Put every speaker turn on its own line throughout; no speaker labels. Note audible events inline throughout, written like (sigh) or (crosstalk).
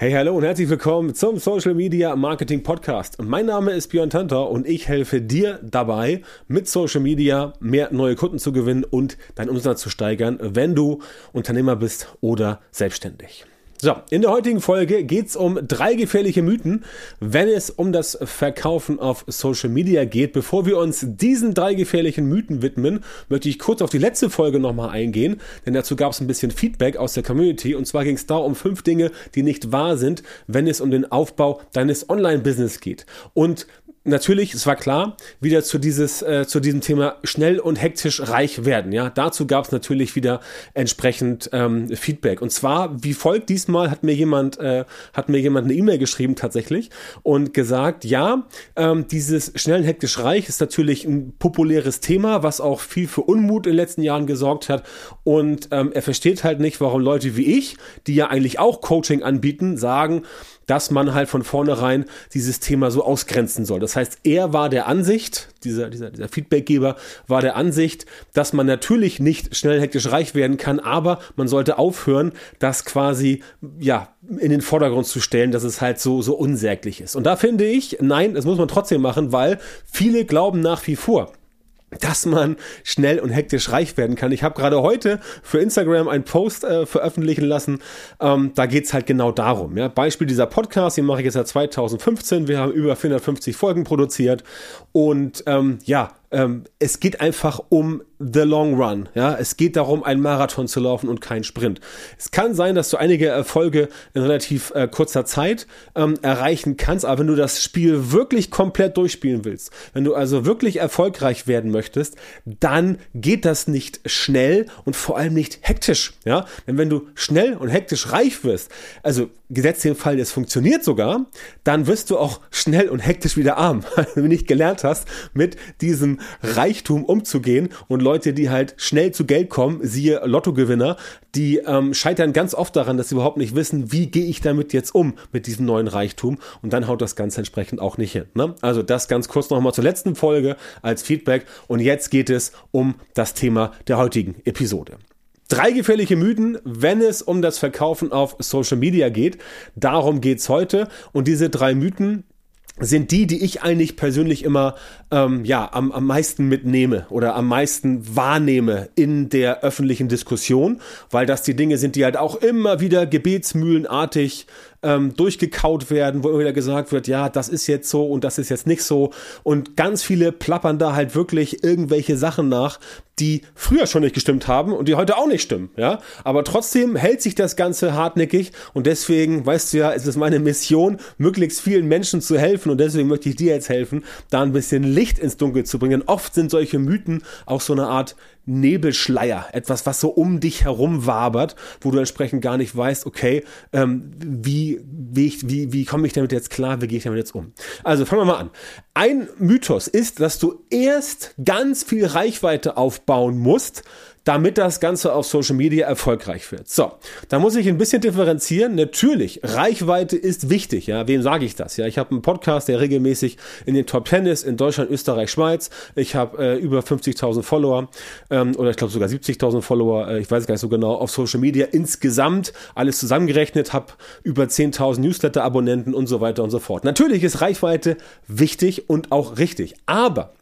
Hey, hallo und herzlich willkommen zum Social Media Marketing Podcast. Mein Name ist Björn Tanter und ich helfe dir dabei, mit Social Media mehr neue Kunden zu gewinnen und deinen Umsatz zu steigern, wenn du Unternehmer bist oder selbstständig. So, in der heutigen Folge geht's um drei gefährliche Mythen, wenn es um das Verkaufen auf Social Media geht. Bevor wir uns diesen drei gefährlichen Mythen widmen, möchte ich kurz auf die letzte Folge nochmal eingehen, denn dazu gab es ein bisschen Feedback aus der Community. Und zwar ging es da um fünf Dinge, die nicht wahr sind, wenn es um den Aufbau deines Online-Business geht. Und natürlich, es war klar, wieder zu dieses, äh, zu diesem Thema schnell und hektisch reich werden. Ja, dazu gab es natürlich wieder entsprechend ähm, Feedback. Und zwar wie folgt: Diesmal hat mir jemand, äh, hat mir jemand eine E-Mail geschrieben tatsächlich und gesagt, ja, ähm, dieses schnell und hektisch reich ist natürlich ein populäres Thema, was auch viel für Unmut in den letzten Jahren gesorgt hat. Und ähm, er versteht halt nicht, warum Leute wie ich, die ja eigentlich auch Coaching anbieten, sagen, dass man halt von vornherein dieses Thema so ausgrenzen soll. Das heißt, er war der Ansicht, dieser, dieser, dieser Feedbackgeber war der Ansicht, dass man natürlich nicht schnell hektisch reich werden kann, aber man sollte aufhören, das quasi, ja, in den Vordergrund zu stellen, dass es halt so, so unsäglich ist. Und da finde ich, nein, das muss man trotzdem machen, weil viele glauben nach wie vor, dass man schnell und hektisch reich werden kann. Ich habe gerade heute für Instagram einen Post äh, veröffentlichen lassen. Ähm, da geht's halt genau darum. Ja? Beispiel dieser Podcast, den mache ich jetzt seit 2015. Wir haben über 450 Folgen produziert. Und ähm, ja, ähm, es geht einfach um the long run. Ja, es geht darum, einen Marathon zu laufen und keinen Sprint. Es kann sein, dass du einige Erfolge in relativ äh, kurzer Zeit ähm, erreichen kannst, aber wenn du das Spiel wirklich komplett durchspielen willst, wenn du also wirklich erfolgreich werden möchtest, dann geht das nicht schnell und vor allem nicht hektisch. Ja, denn wenn du schnell und hektisch reich wirst, also gesetzt den Fall, es funktioniert sogar, dann wirst du auch schnell und hektisch wieder arm, (laughs) wenn du nicht gelernt hast, mit diesem Reichtum umzugehen und Leute, die halt schnell zu Geld kommen, siehe Lottogewinner, die ähm, scheitern ganz oft daran, dass sie überhaupt nicht wissen, wie gehe ich damit jetzt um, mit diesem neuen Reichtum und dann haut das Ganze entsprechend auch nicht hin. Ne? Also das ganz kurz nochmal zur letzten Folge als Feedback und jetzt geht es um das Thema der heutigen Episode. Drei gefährliche Mythen, wenn es um das Verkaufen auf Social Media geht. Darum geht's heute. Und diese drei Mythen, sind die, die ich eigentlich persönlich immer ähm, ja am, am meisten mitnehme oder am meisten wahrnehme in der öffentlichen Diskussion, weil das die Dinge sind, die halt auch immer wieder gebetsmühlenartig ähm, durchgekaut werden, wo immer wieder gesagt wird, ja, das ist jetzt so und das ist jetzt nicht so. Und ganz viele plappern da halt wirklich irgendwelche Sachen nach, die früher schon nicht gestimmt haben und die heute auch nicht stimmen, ja. Aber trotzdem hält sich das Ganze hartnäckig und deswegen, weißt du ja, ist es meine Mission, möglichst vielen Menschen zu helfen und deswegen möchte ich dir jetzt helfen, da ein bisschen Licht ins Dunkel zu bringen. Oft sind solche Mythen auch so eine Art Nebelschleier, etwas, was so um dich herum wabert, wo du entsprechend gar nicht weißt, okay, ähm, wie, wie, wie, wie komme ich damit jetzt klar, wie gehe ich damit jetzt um? Also fangen wir mal an. Ein Mythos ist, dass du erst ganz viel Reichweite aufbauen musst, damit das Ganze auf Social Media erfolgreich wird. So, da muss ich ein bisschen differenzieren. Natürlich, Reichweite ist wichtig. Ja, wem sage ich das? Ja, ich habe einen Podcast, der regelmäßig in den Top Ten ist in Deutschland, Österreich, Schweiz. Ich habe äh, über 50.000 Follower ähm, oder ich glaube sogar 70.000 Follower. Äh, ich weiß gar nicht so genau auf Social Media insgesamt alles zusammengerechnet. Habe über 10.000 Newsletter-Abonnenten und so weiter und so fort. Natürlich ist Reichweite wichtig und auch richtig, aber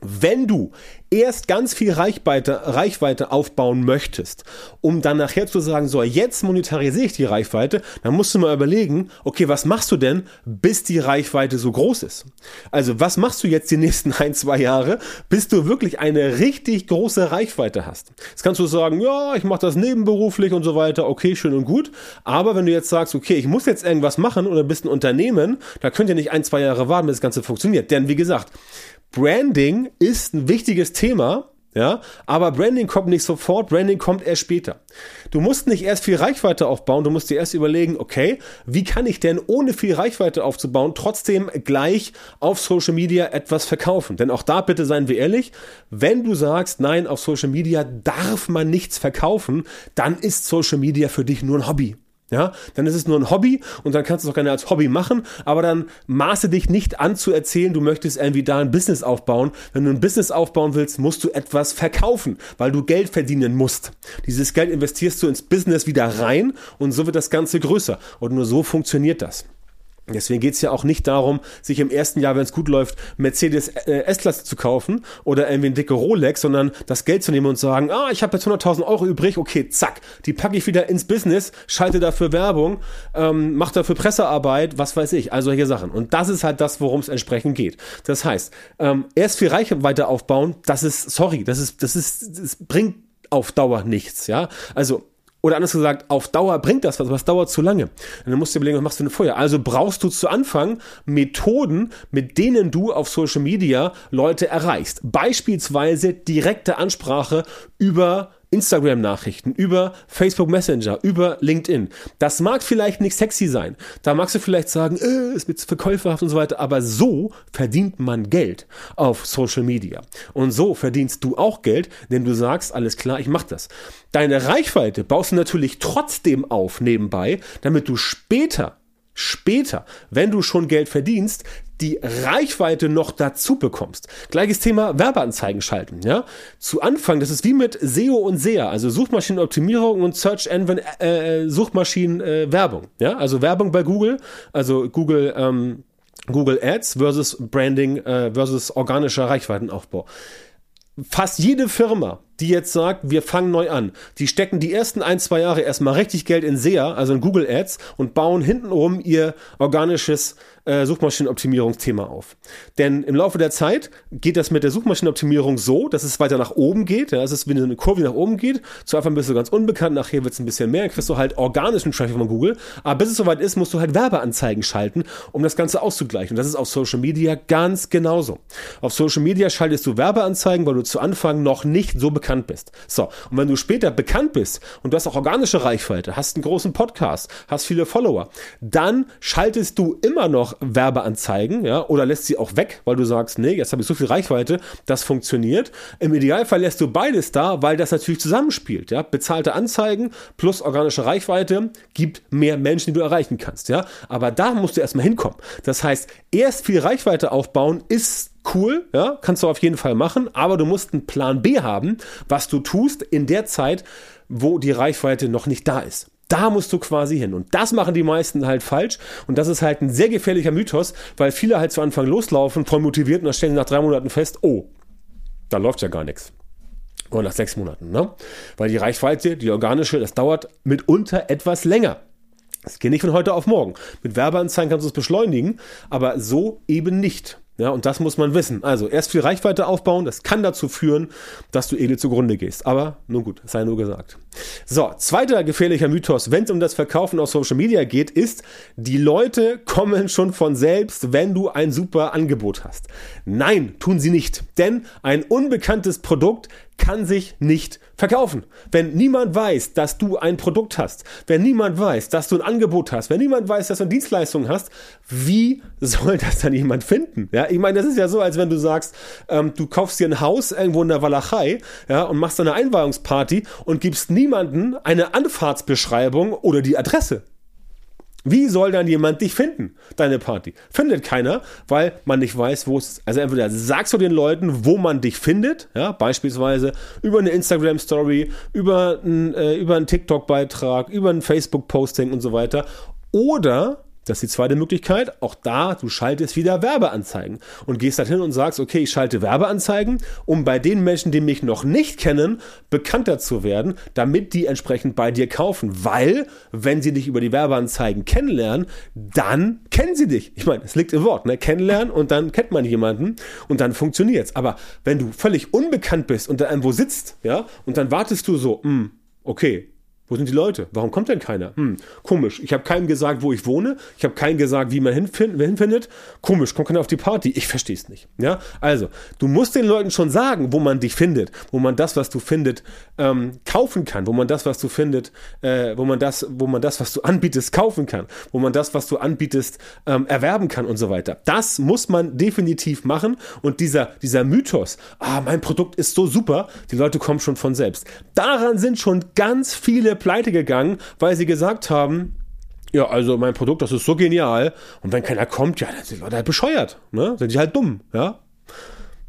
wenn du erst ganz viel Reichweite, Reichweite aufbauen möchtest, um dann nachher zu sagen, so, jetzt monetarisiere ich die Reichweite, dann musst du mal überlegen, okay, was machst du denn, bis die Reichweite so groß ist? Also, was machst du jetzt die nächsten (laughs) ein, zwei Jahre, bis du wirklich eine richtig große Reichweite hast? Jetzt kannst du sagen, ja, ich mache das nebenberuflich und so weiter, okay, schön und gut. Aber wenn du jetzt sagst, okay, ich muss jetzt irgendwas machen oder bist ein Unternehmen, da könnt ihr nicht ein, zwei Jahre warten, bis das Ganze funktioniert. Denn wie gesagt, Branding ist ein wichtiges Thema, ja, aber Branding kommt nicht sofort, Branding kommt erst später. Du musst nicht erst viel Reichweite aufbauen, du musst dir erst überlegen, okay, wie kann ich denn ohne viel Reichweite aufzubauen trotzdem gleich auf Social Media etwas verkaufen? Denn auch da bitte seien wir ehrlich, wenn du sagst, nein, auf Social Media darf man nichts verkaufen, dann ist Social Media für dich nur ein Hobby. Ja, dann ist es nur ein Hobby und dann kannst du es auch gerne als Hobby machen, aber dann maße dich nicht an zu erzählen, du möchtest irgendwie da ein Business aufbauen. Wenn du ein Business aufbauen willst, musst du etwas verkaufen, weil du Geld verdienen musst. Dieses Geld investierst du ins Business wieder rein und so wird das Ganze größer. Und nur so funktioniert das. Deswegen geht es ja auch nicht darum, sich im ersten Jahr, wenn es gut läuft, Mercedes äh, S-Klasse zu kaufen oder irgendwie ein dicke Rolex, sondern das Geld zu nehmen und sagen, ah, ich habe jetzt 100.000 Euro übrig, okay, zack, die packe ich wieder ins Business, schalte dafür Werbung, ähm, mache dafür Pressearbeit, was weiß ich, also solche Sachen. Und das ist halt das, worum es entsprechend geht. Das heißt, ähm, erst viel Reichweite aufbauen, das ist, sorry, das ist, das ist, das bringt auf Dauer nichts, ja. Also oder anders gesagt, auf Dauer bringt das was, aber es dauert zu lange. Und dann musst du überlegen, was machst du denn vorher? Also brauchst du zu Anfang Methoden, mit denen du auf Social Media Leute erreichst. Beispielsweise direkte Ansprache über Instagram-Nachrichten, über Facebook Messenger, über LinkedIn. Das mag vielleicht nicht sexy sein. Da magst du vielleicht sagen, äh, ist mit verkäuferhaft und so weiter. Aber so verdient man Geld auf Social Media. Und so verdienst du auch Geld, denn du sagst, alles klar, ich mach das. Deine Reichweite baust du natürlich trotzdem auf nebenbei, damit du später später, wenn du schon Geld verdienst, die Reichweite noch dazu bekommst. Gleiches Thema Werbeanzeigen schalten. Ja? Zu Anfang, das ist wie mit SEO und SEA, also Suchmaschinenoptimierung und Search Engine äh, Suchmaschinenwerbung. Äh, ja? Also Werbung bei Google, also Google ähm, Google Ads versus Branding äh, versus organischer Reichweitenaufbau. Fast jede Firma, die jetzt sagt, wir fangen neu an, die stecken die ersten ein, zwei Jahre erstmal richtig Geld in SEA, also in Google Ads und bauen hintenrum ihr organisches äh, Suchmaschinenoptimierungsthema auf. Denn im Laufe der Zeit geht das mit der Suchmaschinenoptimierung so, dass es weiter nach oben geht. Ja, es ist wie eine Kurve, nach oben geht. Zu Anfang bist du ganz unbekannt, nachher wird es ein bisschen mehr, dann kriegst du halt organischen Traffic von Google. Aber bis es soweit ist, musst du halt Werbeanzeigen schalten, um das Ganze auszugleichen. Und das ist auf Social Media ganz genauso. Auf Social Media schaltest du Werbeanzeigen, weil du zu Anfang noch nicht so bekannt bist. So, und wenn du später bekannt bist und du hast auch organische Reichweite, hast einen großen Podcast, hast viele Follower, dann schaltest du immer noch noch Werbeanzeigen, ja, oder lässt sie auch weg, weil du sagst, nee, jetzt habe ich so viel Reichweite, das funktioniert. Im Idealfall lässt du beides da, weil das natürlich zusammenspielt, ja. Bezahlte Anzeigen plus organische Reichweite gibt mehr Menschen, die du erreichen kannst, ja. Aber da musst du erstmal hinkommen. Das heißt, erst viel Reichweite aufbauen ist cool, ja, kannst du auf jeden Fall machen, aber du musst einen Plan B haben, was du tust in der Zeit, wo die Reichweite noch nicht da ist. Da musst du quasi hin. Und das machen die meisten halt falsch. Und das ist halt ein sehr gefährlicher Mythos, weil viele halt zu Anfang loslaufen, voll motiviert und dann stellen sie nach drei Monaten fest, oh, da läuft ja gar nichts. Oder nach sechs Monaten, ne? Weil die Reichweite, die organische, das dauert mitunter etwas länger. Das geht nicht von heute auf morgen. Mit Werbeanzeigen kannst du es beschleunigen, aber so eben nicht. Ja, und das muss man wissen. Also erst viel Reichweite aufbauen, das kann dazu führen, dass du edel zugrunde gehst. Aber nun gut, sei nur gesagt. So, zweiter gefährlicher Mythos, wenn es um das Verkaufen auf Social Media geht, ist, die Leute kommen schon von selbst, wenn du ein super Angebot hast. Nein, tun sie nicht. Denn ein unbekanntes Produkt kann sich nicht verkaufen. Wenn niemand weiß, dass du ein Produkt hast, wenn niemand weiß, dass du ein Angebot hast, wenn niemand weiß, dass du eine Dienstleistung hast, wie (laughs) soll das dann jemand finden? Ja, ich meine, das ist ja so, als wenn du sagst, ähm, du kaufst dir ein Haus irgendwo in der Walachei, ja, und machst eine Einweihungsparty und gibst niemanden eine Anfahrtsbeschreibung oder die Adresse. Wie soll dann jemand dich finden, deine Party? Findet keiner, weil man nicht weiß, wo es ist. Also entweder sagst du den Leuten, wo man dich findet, ja, beispielsweise über eine Instagram-Story, über, ein, äh, über einen TikTok-Beitrag, über ein Facebook-Posting und so weiter. Oder das ist die zweite Möglichkeit. Auch da, du schaltest wieder Werbeanzeigen und gehst dann hin und sagst, okay, ich schalte Werbeanzeigen, um bei den Menschen, die mich noch nicht kennen, bekannter zu werden, damit die entsprechend bei dir kaufen. Weil, wenn sie dich über die Werbeanzeigen kennenlernen, dann kennen sie dich. Ich meine, es liegt im Wort, ne? Kennenlernen und dann kennt man jemanden und dann funktioniert's. Aber wenn du völlig unbekannt bist und da irgendwo sitzt, ja, und dann wartest du so, mh, hm, okay, wo sind die Leute? Warum kommt denn keiner? Hm, komisch. Ich habe keinem gesagt, wo ich wohne. Ich habe keinem gesagt, wie man hinfind, hinfindet. Komisch, kommt keiner auf die Party. Ich verstehe es nicht. Ja, also du musst den Leuten schon sagen, wo man dich findet, wo man das, was du findet, ähm, kaufen kann, wo man das, was du findet, äh, wo man das, wo man das, was du anbietest, kaufen kann, wo man das, was du anbietest, ähm, erwerben kann und so weiter. Das muss man definitiv machen. Und dieser dieser Mythos, ah, mein Produkt ist so super, die Leute kommen schon von selbst. Daran sind schon ganz viele pleite gegangen, weil sie gesagt haben, ja, also mein Produkt, das ist so genial. Und wenn keiner kommt, ja, dann sind Leute halt bescheuert. Ne? Sind die halt dumm, ja.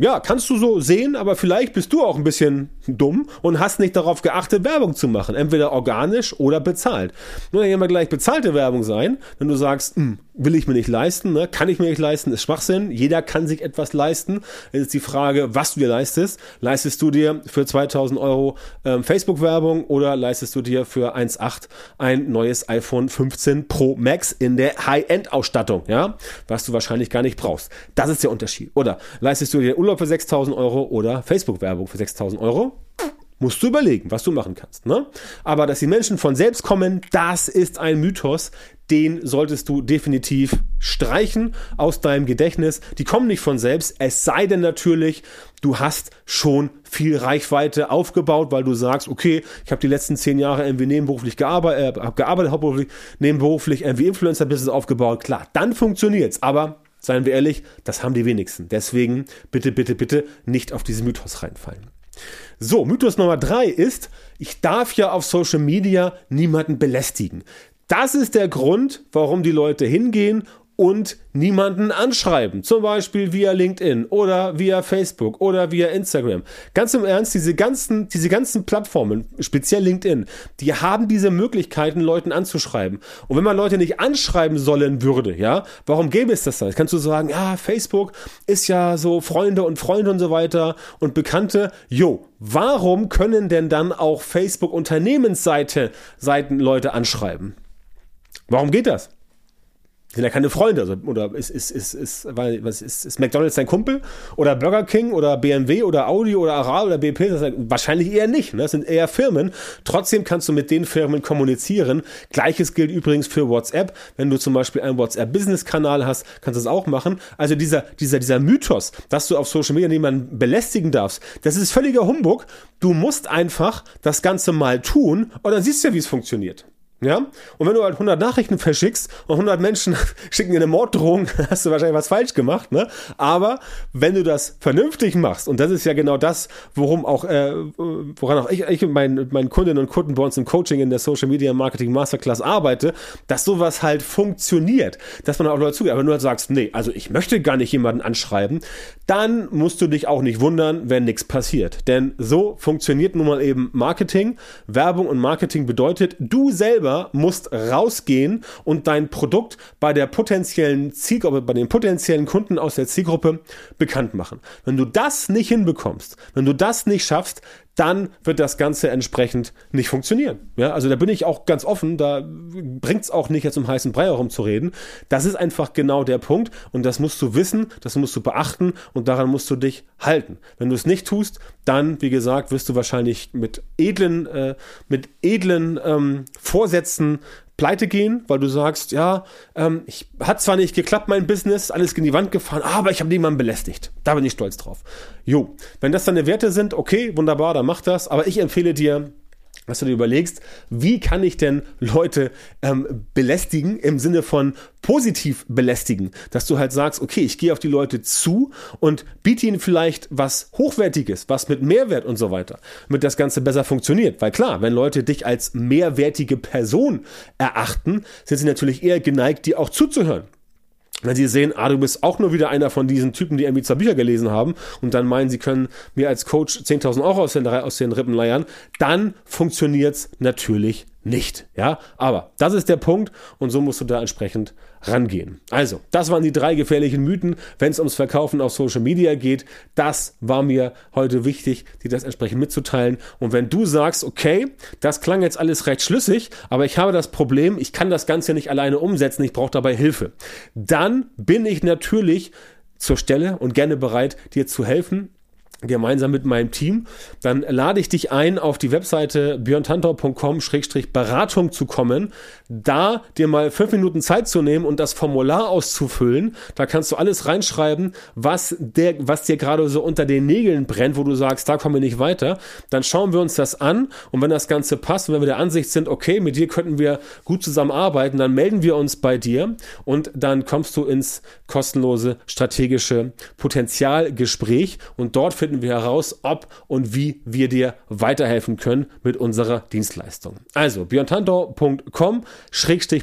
Ja, kannst du so sehen, aber vielleicht bist du auch ein bisschen dumm und hast nicht darauf geachtet, Werbung zu machen. Entweder organisch oder bezahlt. Nur hier mal gleich bezahlte Werbung sein, wenn du sagst, hm, will ich mir nicht leisten, ne? kann ich mir nicht leisten, ist Schwachsinn. Jeder kann sich etwas leisten. Es ist die Frage, was du dir leistest. Leistest du dir für 2000 Euro ähm, Facebook-Werbung oder leistest du dir für 1,8 ein neues iPhone 15 Pro Max in der High-End-Ausstattung, ja? Was du wahrscheinlich gar nicht brauchst. Das ist der Unterschied. Oder leistest du dir Urlaub für 6000 Euro oder Facebook-Werbung für 6000 Euro? Musst du überlegen, was du machen kannst. Ne? Aber dass die Menschen von selbst kommen, das ist ein Mythos. Den solltest du definitiv streichen aus deinem Gedächtnis. Die kommen nicht von selbst, es sei denn natürlich, du hast schon viel Reichweite aufgebaut, weil du sagst, okay, ich habe die letzten zehn Jahre irgendwie nebenberuflich gearbeitet, äh, gearbeitet, hauptberuflich, nebenberuflich irgendwie Influencer-Business aufgebaut. Klar, dann funktioniert's. Aber seien wir ehrlich, das haben die wenigsten. Deswegen bitte, bitte, bitte nicht auf diesen Mythos reinfallen. So, Mythos Nummer drei ist, ich darf ja auf Social Media niemanden belästigen. Das ist der Grund, warum die Leute hingehen und niemanden anschreiben. Zum Beispiel via LinkedIn oder via Facebook oder via Instagram. Ganz im Ernst, diese ganzen, diese ganzen Plattformen, speziell LinkedIn, die haben diese Möglichkeiten, Leuten anzuschreiben. Und wenn man Leute nicht anschreiben sollen würde, ja, warum gäbe es das dann? Kannst du sagen, ja, Facebook ist ja so Freunde und Freunde und so weiter und Bekannte. Jo, warum können denn dann auch Facebook Unternehmensseite Seiten Leute anschreiben? Warum geht das? Sind ja keine Freunde. Also, oder ist, ist, ist, ist, weil, was ist, ist McDonalds dein Kumpel? Oder Burger King oder BMW oder Audi oder Aral oder BP? Das wahrscheinlich eher nicht. Ne? Das sind eher Firmen. Trotzdem kannst du mit den Firmen kommunizieren. Gleiches gilt übrigens für WhatsApp. Wenn du zum Beispiel einen WhatsApp-Business-Kanal hast, kannst du das auch machen. Also dieser, dieser, dieser Mythos, dass du auf Social Media niemanden belästigen darfst, das ist völliger Humbug. Du musst einfach das Ganze mal tun und dann siehst du ja, wie es funktioniert. Ja? Und wenn du halt 100 Nachrichten verschickst und 100 Menschen (laughs) schicken dir eine Morddrohung, (laughs) hast du wahrscheinlich was falsch gemacht, ne? Aber wenn du das vernünftig machst, und das ist ja genau das, worum auch, äh, woran auch ich, ich und mein, meinen Kundinnen und Kunden bei uns im Coaching in der Social Media Marketing Masterclass arbeite, dass sowas halt funktioniert, dass man auch Leute zugeht. Aber wenn du halt sagst, nee, also ich möchte gar nicht jemanden anschreiben, dann musst du dich auch nicht wundern, wenn nichts passiert. Denn so funktioniert nun mal eben Marketing. Werbung und Marketing bedeutet, du selber selber musst rausgehen und dein Produkt bei der potenziellen Zielgruppe, bei den potenziellen Kunden aus der Zielgruppe bekannt machen. Wenn du das nicht hinbekommst, wenn du das nicht schaffst, dann wird das Ganze entsprechend nicht funktionieren. Ja, also da bin ich auch ganz offen, da bringt es auch nicht jetzt um heißen Brei herumzureden. Das ist einfach genau der Punkt und das musst du wissen, das musst du beachten und daran musst du dich halten. Wenn du es nicht tust, dann, wie gesagt, wirst du wahrscheinlich mit edlen, äh, mit edlen ähm, Vorsätzen pleite gehen, weil du sagst, ja, ähm, ich hat zwar nicht geklappt, mein Business, alles gegen die Wand gefahren, aber ich habe niemanden belästigt. Da bin ich stolz drauf. Jo, wenn das deine Werte sind, okay, wunderbar, dann mach das. Aber ich empfehle dir, dass du dir überlegst, wie kann ich denn Leute ähm, belästigen im Sinne von positiv belästigen, dass du halt sagst, okay, ich gehe auf die Leute zu und biete ihnen vielleicht was Hochwertiges, was mit Mehrwert und so weiter, damit das Ganze besser funktioniert. Weil klar, wenn Leute dich als mehrwertige Person erachten, sind sie natürlich eher geneigt, dir auch zuzuhören wenn sie sehen, ah, du bist auch nur wieder einer von diesen Typen, die irgendwie zwei Bücher gelesen haben und dann meinen, sie können mir als Coach 10.000 Euro aus den, aus den Rippen leiern, dann funktioniert's natürlich nicht. Ja, aber das ist der Punkt und so musst du da entsprechend rangehen. Also, das waren die drei gefährlichen Mythen, wenn es ums Verkaufen auf Social Media geht. Das war mir heute wichtig, dir das entsprechend mitzuteilen. Und wenn du sagst, okay, das klang jetzt alles recht schlüssig, aber ich habe das Problem, ich kann das Ganze nicht alleine umsetzen, ich brauche dabei Hilfe, dann bin ich natürlich zur Stelle und gerne bereit, dir zu helfen gemeinsam mit meinem Team, dann lade ich dich ein, auf die Webseite björntantor.com-beratung zu kommen, da dir mal fünf Minuten Zeit zu nehmen und das Formular auszufüllen. Da kannst du alles reinschreiben, was, der, was dir gerade so unter den Nägeln brennt, wo du sagst, da kommen wir nicht weiter. Dann schauen wir uns das an. Und wenn das Ganze passt und wenn wir der Ansicht sind, okay, mit dir könnten wir gut zusammenarbeiten, dann melden wir uns bei dir. Und dann kommst du ins kostenlose strategische Potenzialgespräch. Und dort findest finden wir heraus, ob und wie wir dir weiterhelfen können mit unserer Dienstleistung. Also björntantor.com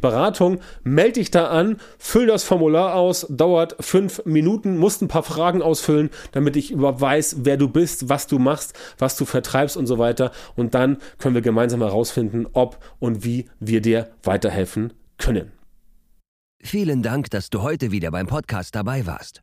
Beratung. Meld dich da an, füll das Formular aus, dauert fünf Minuten, musst ein paar Fragen ausfüllen, damit ich überhaupt weiß, wer du bist, was du machst, was du vertreibst und so weiter. Und dann können wir gemeinsam herausfinden, ob und wie wir dir weiterhelfen können.
Vielen Dank, dass du heute wieder beim Podcast dabei warst.